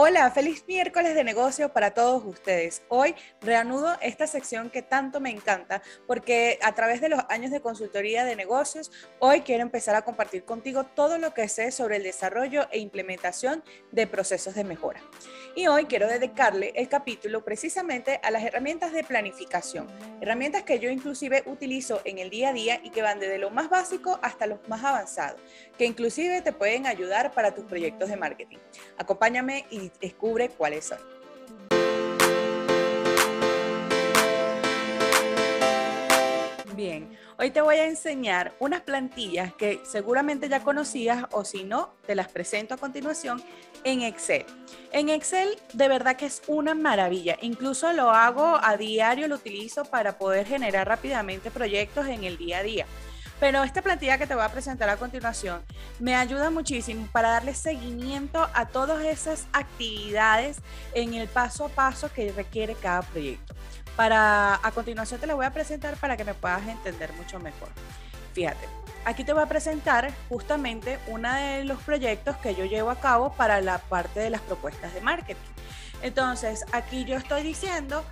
Hola, feliz miércoles de negocios para todos ustedes. Hoy reanudo esta sección que tanto me encanta porque a través de los años de consultoría de negocios, hoy quiero empezar a compartir contigo todo lo que sé sobre el desarrollo e implementación de procesos de mejora. Y hoy quiero dedicarle el capítulo precisamente a las herramientas de planificación, herramientas que yo inclusive utilizo en el día a día y que van desde lo más básico hasta los más avanzados, que inclusive te pueden ayudar para tus proyectos de marketing. Acompáñame y descubre cuáles son. Bien, hoy te voy a enseñar unas plantillas que seguramente ya conocías o si no, te las presento a continuación en Excel. En Excel de verdad que es una maravilla, incluso lo hago a diario, lo utilizo para poder generar rápidamente proyectos en el día a día. Pero esta plantilla que te voy a presentar a continuación me ayuda muchísimo para darle seguimiento a todas esas actividades en el paso a paso que requiere cada proyecto. Para a continuación te la voy a presentar para que me puedas entender mucho mejor. Fíjate, aquí te voy a presentar justamente uno de los proyectos que yo llevo a cabo para la parte de las propuestas de marketing. Entonces, aquí yo estoy diciendo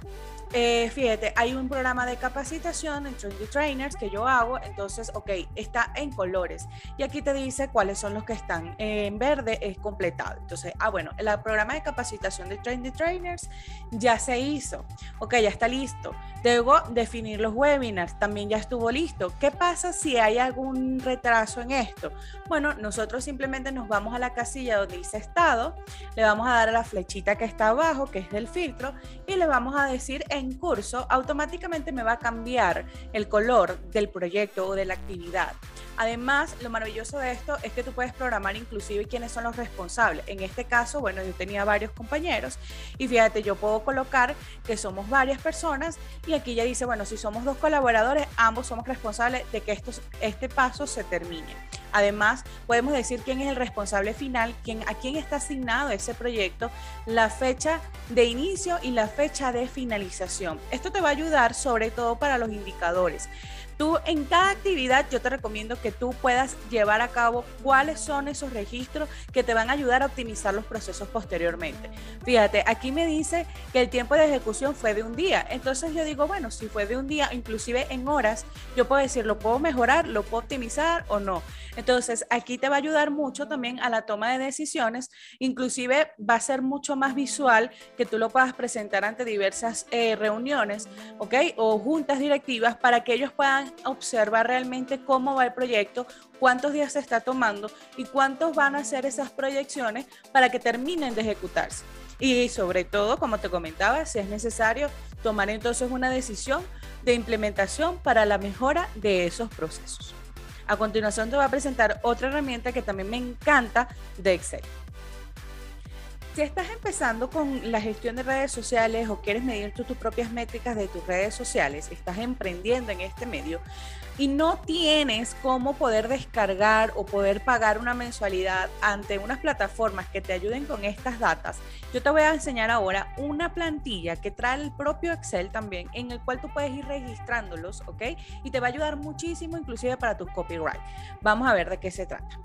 eh, fíjate, hay un programa de capacitación en Trendy Trainers que yo hago, entonces, ok, está en colores y aquí te dice cuáles son los que están en verde, es completado. Entonces, ah, bueno, el programa de capacitación de Trendy Trainers ya se hizo, ok, ya está listo. Debo definir los webinars, también ya estuvo listo. ¿Qué pasa si hay algún retraso en esto? Bueno, nosotros simplemente nos vamos a la casilla donde dice estado, le vamos a dar a la flechita que está abajo, que es del filtro, y le vamos a decir en curso, automáticamente me va a cambiar el color del proyecto o de la actividad. Además, lo maravilloso de esto es que tú puedes programar inclusive quiénes son los responsables. En este caso, bueno, yo tenía varios compañeros y fíjate, yo puedo colocar que somos varias personas y aquí ya dice, bueno, si somos dos colaboradores, ambos somos responsables de que esto, este paso se termine. Además, podemos decir quién es el responsable final, quién, a quién está asignado ese proyecto, la fecha de inicio y la fecha de finalización. Esto te va a ayudar sobre todo para los indicadores. Tú en cada actividad yo te recomiendo que tú puedas llevar a cabo cuáles son esos registros que te van a ayudar a optimizar los procesos posteriormente. Fíjate, aquí me dice que el tiempo de ejecución fue de un día. Entonces yo digo, bueno, si fue de un día, inclusive en horas, yo puedo decir, lo puedo mejorar, lo puedo optimizar o no. Entonces aquí te va a ayudar mucho también a la toma de decisiones. Inclusive va a ser mucho más visual que tú lo puedas presentar ante diversas eh, reuniones, ¿ok? O juntas directivas para que ellos puedan observar realmente cómo va el proyecto, cuántos días se está tomando y cuántos van a ser esas proyecciones para que terminen de ejecutarse. Y sobre todo, como te comentaba, si es necesario tomar entonces una decisión de implementación para la mejora de esos procesos. A continuación te voy a presentar otra herramienta que también me encanta de Excel. Si estás empezando con la gestión de redes sociales o quieres medir tus propias métricas de tus redes sociales, estás emprendiendo en este medio y no tienes cómo poder descargar o poder pagar una mensualidad ante unas plataformas que te ayuden con estas datas, yo te voy a enseñar ahora una plantilla que trae el propio Excel también, en el cual tú puedes ir registrándolos, ¿ok? Y te va a ayudar muchísimo inclusive para tu copyright. Vamos a ver de qué se trata.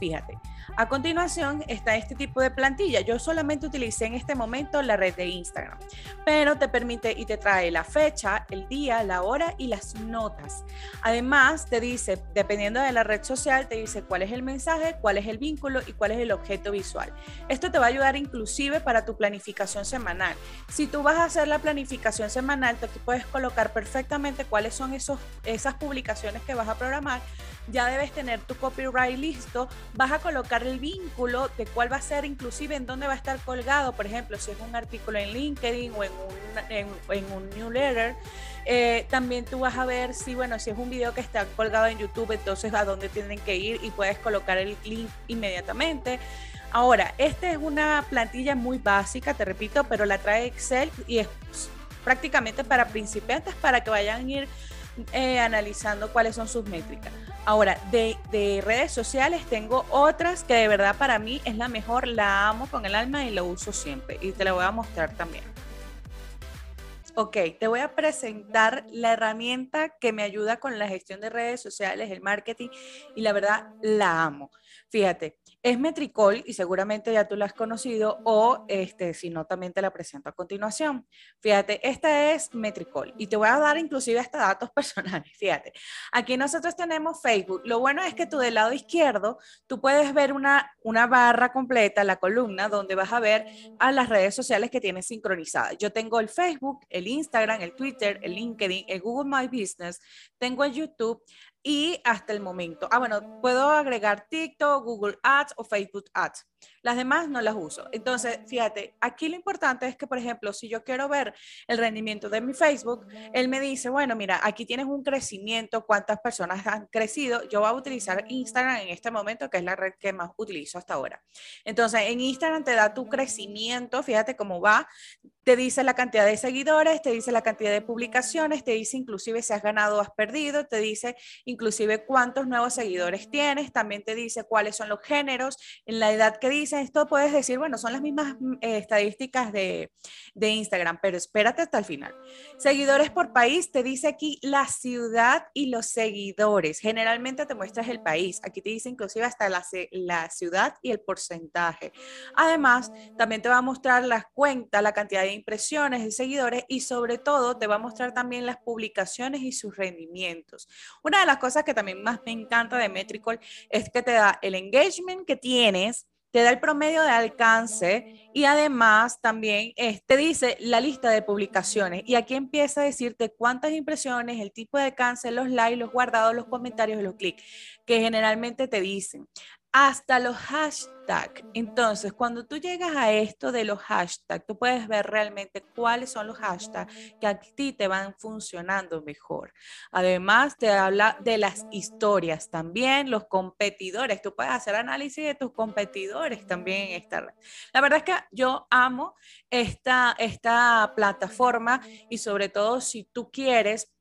Fíjate, a continuación está este tipo de plantilla. Yo solamente utilicé en este momento la red de Instagram, pero te permite y te trae la fecha, el día, la hora y las notas. Además, te dice, dependiendo de la red social, te dice cuál es el mensaje, cuál es el vínculo y cuál es el objeto visual. Esto te va a ayudar inclusive para tu planificación semanal. Si tú vas a hacer la planificación semanal, tú puedes colocar perfectamente cuáles son esos, esas publicaciones que vas a programar. Ya debes tener tu copyright listo, vas a colocar el vínculo de cuál va a ser, inclusive en dónde va a estar colgado, por ejemplo, si es un artículo en LinkedIn o en un, newsletter. Eh, también tú vas a ver si, bueno, si es un video que está colgado en YouTube, entonces a dónde tienen que ir y puedes colocar el link inmediatamente. Ahora, esta es una plantilla muy básica, te repito, pero la trae Excel y es prácticamente para principiantes para que vayan a ir eh, analizando cuáles son sus métricas. Ahora, de, de, redes sociales tengo otras que de verdad para mí es la mejor, la amo con el alma y la uso siempre y te la voy a mostrar también. Ok, te voy a presentar la herramienta que me ayuda con la gestión de redes sociales, el marketing y la verdad la amo. Fíjate, es Metricol y seguramente ya tú la has conocido o este, si no, también te la presento a continuación. Fíjate, esta es Metricol y te voy a dar inclusive hasta datos personales. Fíjate, aquí nosotros tenemos Facebook. Lo bueno es que tú del lado izquierdo, tú puedes ver una, una barra completa, la columna, donde vas a ver a las redes sociales que tienes sincronizadas. Yo tengo el Facebook, el Instagram, el Twitter, el LinkedIn, el Google My Business, tengo el YouTube y hasta el momento. Ah, bueno, puedo agregar TikTok, Google Ads o Facebook Ads. Las demás no las uso. Entonces, fíjate, aquí lo importante es que, por ejemplo, si yo quiero ver el rendimiento de mi Facebook, él me dice, bueno, mira, aquí tienes un crecimiento, cuántas personas han crecido. Yo voy a utilizar Instagram en este momento, que es la red que más utilizo hasta ahora. Entonces, en Instagram te da tu crecimiento, fíjate cómo va, te dice la cantidad de seguidores, te dice la cantidad de publicaciones, te dice inclusive si has ganado o has perdido, te dice inclusive cuántos nuevos seguidores tienes, también te dice cuáles son los géneros, en la edad que dice esto, puedes decir, bueno, son las mismas mm, eh, estadísticas de, de Instagram, pero espérate hasta el final. Seguidores por país, te dice aquí la ciudad y los seguidores. Generalmente te muestras el país. Aquí te dice inclusive hasta la, la ciudad y el porcentaje. Además, también te va a mostrar las cuentas, la cantidad de impresiones, de seguidores y sobre todo te va a mostrar también las publicaciones y sus rendimientos. Una de las cosas que también más me encanta de Metricol es que te da el engagement que tienes te da el promedio de alcance y además también eh, te dice la lista de publicaciones. Y aquí empieza a decirte cuántas impresiones, el tipo de alcance, los likes, los guardados, los comentarios y los clics que generalmente te dicen hasta los hashtags. Entonces, cuando tú llegas a esto de los hashtags, tú puedes ver realmente cuáles son los hashtags que a ti te van funcionando mejor. Además, te habla de las historias también, los competidores. Tú puedes hacer análisis de tus competidores también en esta red. La verdad es que yo amo esta, esta plataforma y sobre todo si tú quieres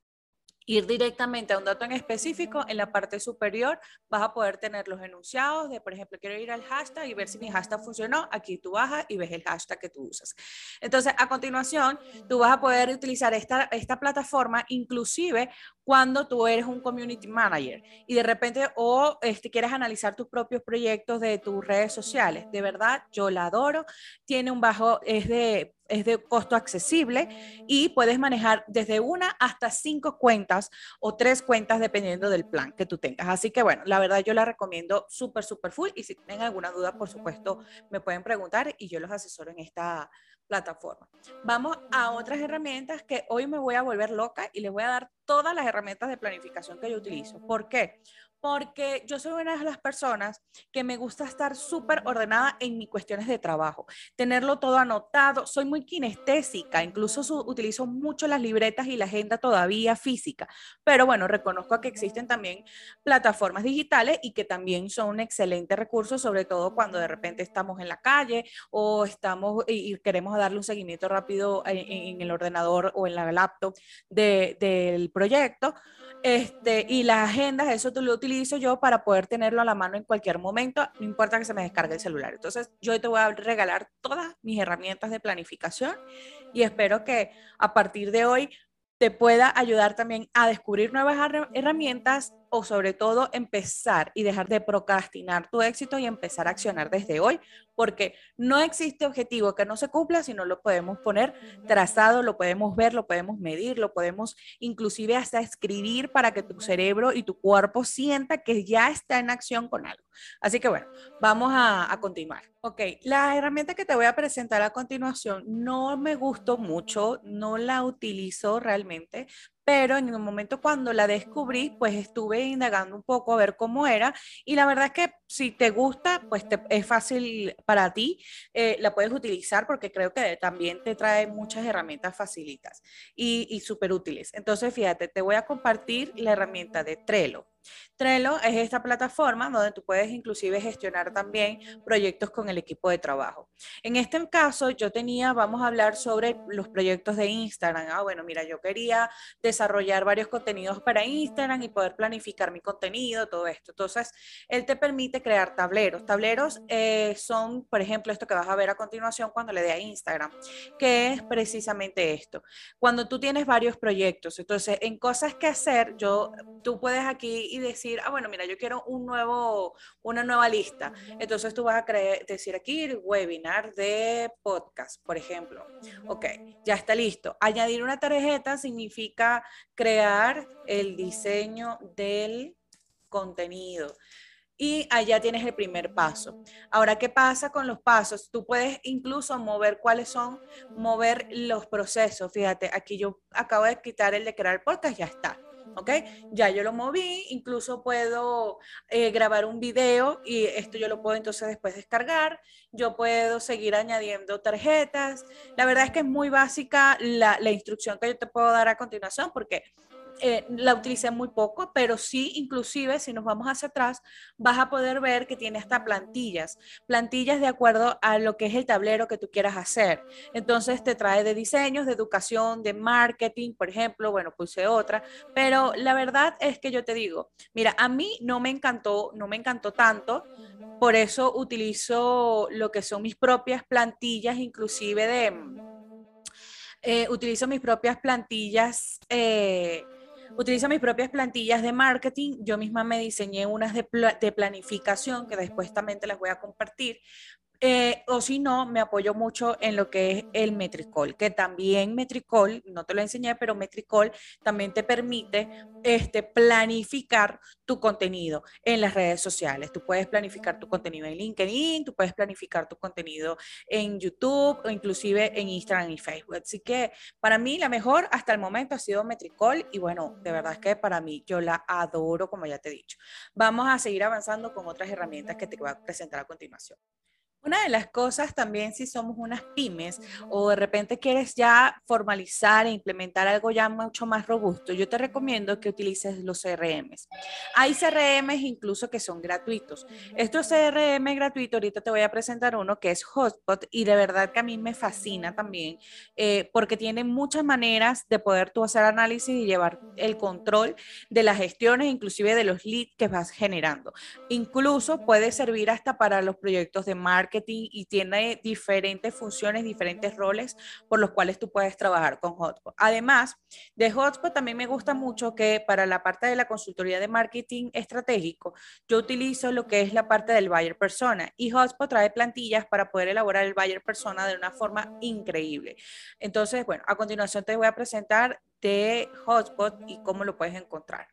ir directamente a un dato en específico, en la parte superior vas a poder tener los enunciados de, por ejemplo, quiero ir al hashtag y ver si mi hashtag funcionó. Aquí tú bajas y ves el hashtag que tú usas. Entonces, a continuación, tú vas a poder utilizar esta, esta plataforma inclusive cuando tú eres un community manager y de repente o este, quieres analizar tus propios proyectos de tus redes sociales. De verdad, yo la adoro. Tiene un bajo, es de es de costo accesible y puedes manejar desde una hasta cinco cuentas o tres cuentas dependiendo del plan que tú tengas. Así que bueno, la verdad yo la recomiendo súper, súper full y si tienen alguna duda, por supuesto, me pueden preguntar y yo los asesoro en esta plataforma. Vamos a otras herramientas que hoy me voy a volver loca y les voy a dar todas las herramientas de planificación que yo utilizo. ¿Por qué? Porque yo soy una de las personas que me gusta estar súper ordenada en mis cuestiones de trabajo, tenerlo todo anotado, soy muy kinestésica, incluso utilizo mucho las libretas y la agenda todavía física, pero bueno, reconozco que existen también plataformas digitales y que también son un excelente recurso, sobre todo cuando de repente estamos en la calle o estamos y, queremos darle un seguimiento rápido en, el ordenador o en la laptop del proyecto. Este, y las agendas, eso lo utilizo yo para poder tenerlo a la mano en cualquier momento, no importa que se me descargue el celular. Entonces, yo te voy a regalar todas mis herramientas de planificación y espero que a partir de hoy te pueda ayudar también a descubrir nuevas herramientas o sobre todo empezar y dejar de procrastinar tu éxito y empezar a accionar desde hoy, porque no existe objetivo que no se cumpla si no lo podemos poner trazado, lo podemos ver, lo podemos medir, lo podemos inclusive hasta escribir para que tu cerebro y tu cuerpo sienta que ya está en acción con algo. Así que bueno, vamos a, a continuar. Ok, la herramienta que te voy a presentar a continuación no me gustó mucho, no la utilizo realmente, pero en el momento cuando la descubrí, pues estuve indagando un poco a ver cómo era y la verdad es que si te gusta, pues es fácil para ti, eh, la puedes utilizar porque creo que también te trae muchas herramientas facilitas y, y súper útiles. Entonces, fíjate, te voy a compartir la herramienta de Trello. Trello es esta plataforma donde tú puedes inclusive gestionar también proyectos con el equipo de trabajo. En este caso, yo tenía, vamos a hablar sobre los proyectos de Instagram. Ah, bueno, mira, yo quería desarrollar varios contenidos para Instagram y poder planificar mi contenido, todo esto. Entonces, él te permite crear tableros. Tableros eh, son, por ejemplo, esto que vas a ver a continuación cuando le dé a Instagram, que es precisamente esto. Cuando tú tienes varios proyectos, entonces, en cosas que hacer, yo, tú puedes aquí y decir, ah, bueno, mira, yo quiero un nuevo, una nueva lista. Entonces tú vas a creer, decir aquí webinar de podcast, por ejemplo. Ok, ya está listo. Añadir una tarjeta significa crear el diseño del contenido y allá tienes el primer paso. Ahora, ¿qué pasa con los pasos? Tú puedes incluso mover cuáles son, mover los procesos. Fíjate, aquí yo acabo de quitar el de crear podcast, ya está. ¿Ok? Ya yo lo moví, incluso puedo eh, grabar un video y esto yo lo puedo entonces después descargar, yo puedo seguir añadiendo tarjetas. La verdad es que es muy básica la, la instrucción que yo te puedo dar a continuación porque eh, la utilicé muy poco, pero sí, inclusive, si nos vamos hacia atrás, vas a poder ver que tiene hasta plantillas, plantillas de acuerdo a lo que es el tablero que tú quieras hacer. Entonces te trae de diseños, de educación, de marketing, por ejemplo, bueno, puse otra, pero la verdad es que yo te digo, mira, a mí no me encantó, no me encantó tanto, por eso utilizo lo que son mis propias plantillas, inclusive de... Eh, utilizo mis propias plantillas eh, Utilizo mis propias plantillas de marketing. Yo misma me diseñé unas de, planificación que después también te las voy a compartir eh, o si no, me apoyo mucho en lo que es el Metricol, que también Metricol, no te lo enseñé, pero Metricol también te permite este, planificar tu contenido en las redes sociales. Tú puedes planificar tu contenido en LinkedIn, tú puedes planificar tu contenido en YouTube o inclusive en Instagram y Facebook. Así que para mí la mejor hasta el momento ha sido Metricol y bueno, de verdad es que para mí yo la adoro, como ya te he dicho. Vamos a seguir avanzando con otras herramientas que te voy a presentar a continuación. Una de las cosas también si somos unas pymes o de repente quieres ya formalizar e implementar algo ya mucho más robusto, yo te recomiendo que utilices los CRMs. Hay CRMs incluso que son gratuitos. Estos CRM gratuitos, ahorita te voy a presentar uno que es Hotspot y de verdad que a mí me fascina también eh, porque tiene muchas maneras de poder tú hacer análisis y llevar el control de las gestiones, inclusive de los leads que vas generando. Incluso puede servir hasta para los proyectos de marketing y tiene diferentes funciones, diferentes roles por los cuales tú puedes trabajar con Hotspot. Además de Hotspot, también me gusta mucho que para la parte de la consultoría de marketing estratégico, yo utilizo lo que es la parte del buyer persona y Hotspot trae plantillas para poder elaborar el buyer persona de una forma increíble. Entonces, bueno, a continuación te voy a presentar de Hotspot y cómo lo puedes encontrar.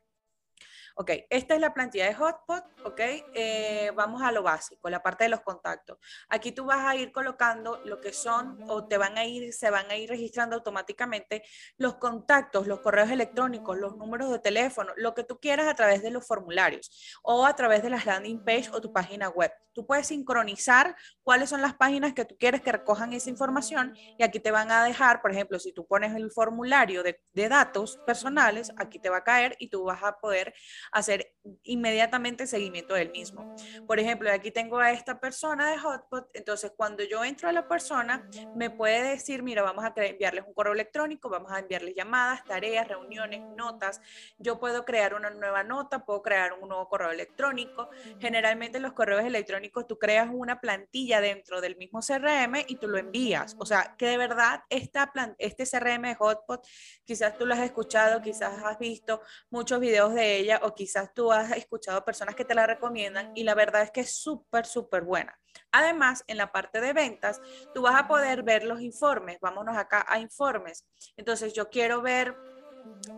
Ok, esta es la plantilla de Hotspot, ok. Eh, vamos a lo básico, la parte de los contactos. Aquí tú vas a ir colocando lo que son o te van a ir, se van a ir registrando automáticamente los contactos, los correos electrónicos, los números de teléfono, lo que tú quieras a través de los formularios o a través de las landing page o tu página web. Tú puedes sincronizar cuáles son las páginas que tú quieres que recojan esa información y aquí te van a dejar, por ejemplo, si tú pones el formulario de, de datos personales, aquí te va a caer y tú vas a poder hacer inmediatamente seguimiento del mismo. Por ejemplo, aquí tengo a esta persona de Hotspot, entonces cuando yo entro a la persona, me puede decir, mira, vamos a enviarles un correo electrónico, vamos a enviarles llamadas, tareas, reuniones, notas. Yo puedo crear una nueva nota, puedo crear un nuevo correo electrónico. Generalmente los correos electrónicos tú creas una plantilla dentro del mismo CRM y tú lo envías. O sea, que de verdad esta este CRM de Hotspot, quizás tú lo has escuchado, quizás has visto muchos videos de ella o quizás tú has escuchado personas que te la recomiendan y la verdad es que es súper, súper buena. Además, en la parte de ventas, tú vas a poder ver los informes. Vámonos acá a informes. Entonces, yo quiero ver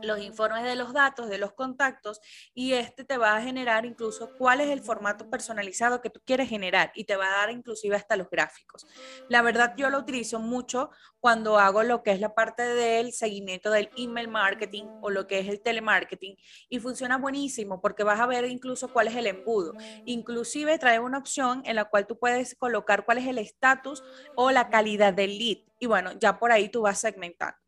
los informes de los datos, de los contactos, y este te va a generar incluso cuál es el formato personalizado que tú quieres generar y te va a dar inclusive hasta los gráficos. La verdad, yo lo utilizo mucho cuando hago lo que es la parte del seguimiento del email marketing o lo que es el telemarketing y funciona buenísimo porque vas a ver incluso cuál es el embudo. Inclusive trae una opción en la cual tú puedes colocar cuál es el estatus o la calidad del lead. Y bueno, ya por ahí tú vas segmentando.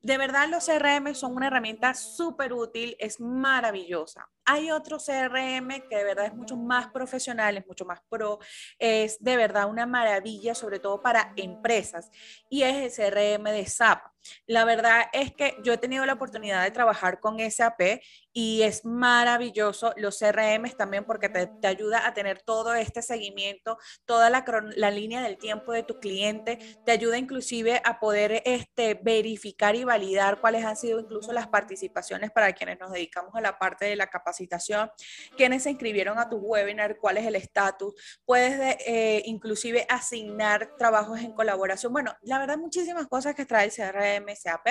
De verdad, los CRM son una herramienta súper útil, es maravillosa. Hay otro CRM que de verdad es mucho más profesional, es mucho más pro, es de verdad una maravilla, sobre todo para empresas, y es el CRM de SAP. La verdad es que yo he tenido la oportunidad de trabajar con SAP y es maravilloso. Los CRM también porque te, te, ayuda a tener todo este seguimiento, toda la, la, línea del tiempo de tu cliente, te ayuda inclusive a poder este, verificar y validar cuáles han sido incluso las participaciones para quienes nos dedicamos a la parte de la capacitación capacitación, quiénes se inscribieron a tu webinar, cuál es el estatus, puedes eh, inclusive asignar trabajos en colaboración. Bueno, la verdad, muchísimas cosas que trae el CRM SAP.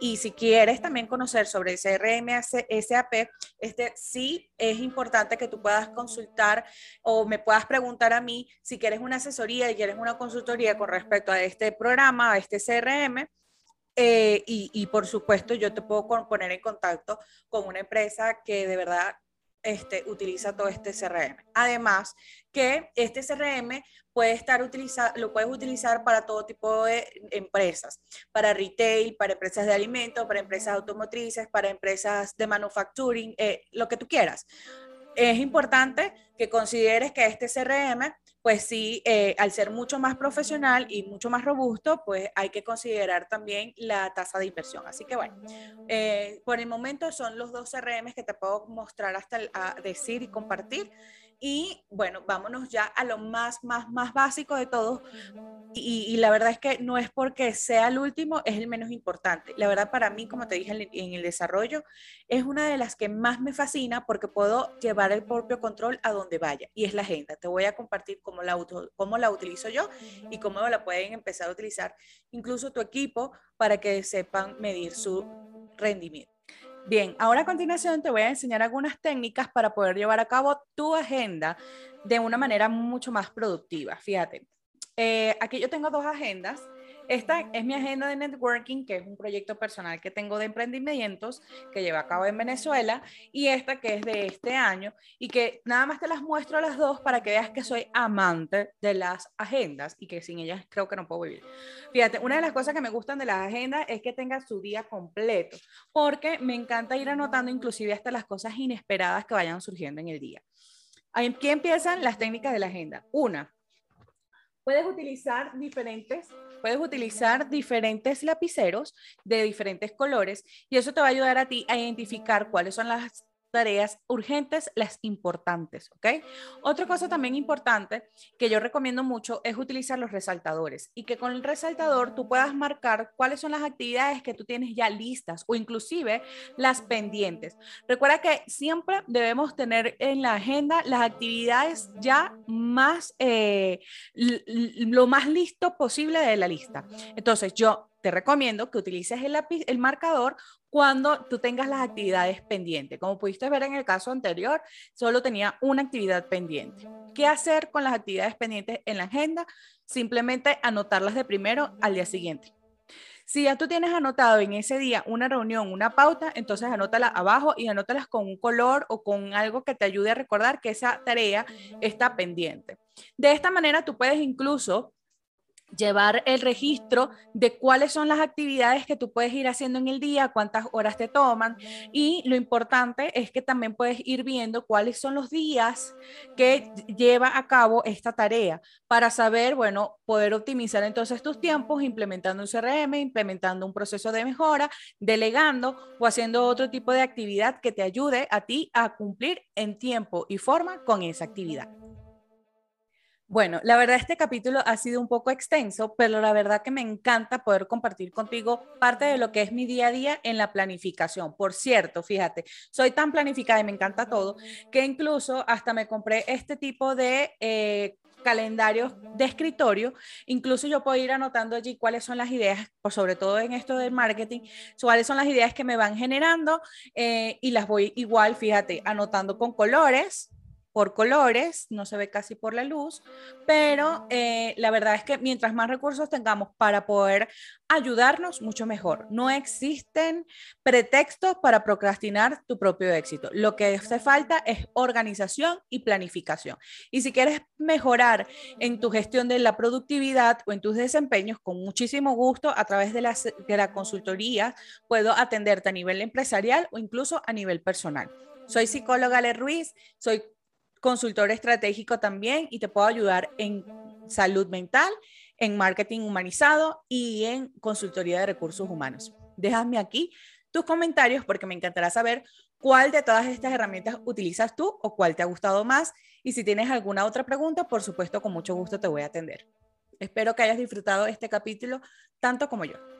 Y si quieres también conocer sobre el CRM SAP, este sí es importante que tú puedas consultar o me puedas preguntar a mí si quieres una asesoría y quieres una consultoría con respecto a este programa, a este CRM. Eh, y, y, por supuesto, yo te puedo poner en contacto con una empresa que de verdad este, utiliza todo este CRM. Además, que este CRM puede estar utilizado, lo puedes utilizar para todo tipo de empresas, para retail, para empresas de alimentos, para empresas automotrices, para empresas de manufacturing, eh, lo que tú quieras. Es importante que consideres que este CRM pues sí, eh, al ser mucho más profesional y mucho más robusto, pues hay que considerar también la tasa de inversión. Así que bueno, eh, por el momento son los dos CRM que te puedo mostrar hasta decir y compartir. Y bueno, vámonos ya a lo más, más, más básico de todo. Y, la verdad es que no es porque sea el último, es el menos importante. La verdad para mí, como te dije en el desarrollo, es una de las que más me fascina porque puedo llevar el propio control a donde vaya. Y es la agenda. Te voy a compartir cómo la, cómo la utilizo yo y cómo la pueden empezar a utilizar incluso tu equipo para que sepan medir su rendimiento. Bien, ahora a continuación te voy a enseñar algunas técnicas para poder llevar a cabo tu agenda de una manera mucho más productiva. Fíjate, eh, aquí yo tengo dos agendas esta es mi agenda de networking, que es un proyecto personal que tengo de emprendimientos que llevo a cabo en Venezuela, y esta que es de este año, y que nada más te las muestro las dos para que veas que soy amante de las agendas y que sin ellas creo que no puedo vivir. Fíjate, una de las cosas que me gustan de las agendas es que tenga su día completo, porque me encanta ir anotando inclusive hasta las cosas inesperadas que vayan surgiendo en el día. Aquí empiezan las técnicas de la agenda. Una, puedes utilizar diferentes puedes utilizar diferentes lapiceros de diferentes colores y eso te va a ayudar a ti a identificar cuáles son las tareas urgentes, las importantes, ¿ok? Otra cosa también importante que yo recomiendo mucho es utilizar los resaltadores y que con el resaltador tú puedas marcar cuáles son las actividades que tú tienes ya listas o inclusive las pendientes. Recuerda que siempre debemos tener en la agenda las actividades ya más, eh, lo más listo posible de la lista. Entonces yo te recomiendo que utilices el, el marcador cuando tú tengas las actividades pendientes. Como pudiste ver en el caso anterior, solo tenía una actividad pendiente. ¿Qué hacer con las actividades pendientes en la agenda? Simplemente anotarlas de primero al día siguiente. Si ya tú tienes anotado en ese día una reunión, una pauta, entonces anótala abajo y anótalas con un color o con algo que te ayude a recordar que esa tarea está pendiente. De esta manera tú puedes incluso llevar el registro de cuáles son las actividades que tú puedes ir haciendo en el día, cuántas horas te toman y lo importante es que también puedes ir viendo cuáles son los días que lleva a cabo esta tarea para saber, bueno, poder optimizar entonces tus tiempos implementando un CRM, implementando un proceso de mejora, delegando o haciendo otro tipo de actividad que te ayude a ti a cumplir en tiempo y forma con esa actividad. Bueno, la verdad este capítulo ha sido un poco extenso, pero la verdad que me encanta poder compartir contigo parte de lo que es mi día a día en la planificación. Por cierto, fíjate, soy tan planificada y me encanta todo, que incluso hasta me compré este tipo de... Eh, calendarios de escritorio, incluso yo puedo ir anotando allí cuáles son las ideas, sobre todo en esto del marketing, cuáles son las ideas que me van generando eh, y las voy igual, fíjate, anotando con colores, por colores, no se ve casi por la luz, pero eh, la verdad es que mientras más recursos tengamos para poder ayudarnos, mucho mejor. No existen pretextos para procrastinar tu propio éxito. Lo que hace falta es organización y planificación. Y si quieres mejorar en tu gestión de la productividad o en tus desempeños, con muchísimo gusto, a través de la, de la consultoría, puedo atenderte a nivel empresarial o incluso a nivel personal. Soy psicóloga Le Ruiz, soy consultor estratégico también y te puedo ayudar en salud mental, en marketing humanizado y en consultoría de recursos humanos. Déjame aquí tus comentarios porque me encantará saber cuál de todas estas herramientas utilizas tú o cuál te ha gustado más. Y si tienes alguna otra pregunta, por supuesto, con mucho gusto te voy a atender. Espero que hayas disfrutado este capítulo tanto como yo.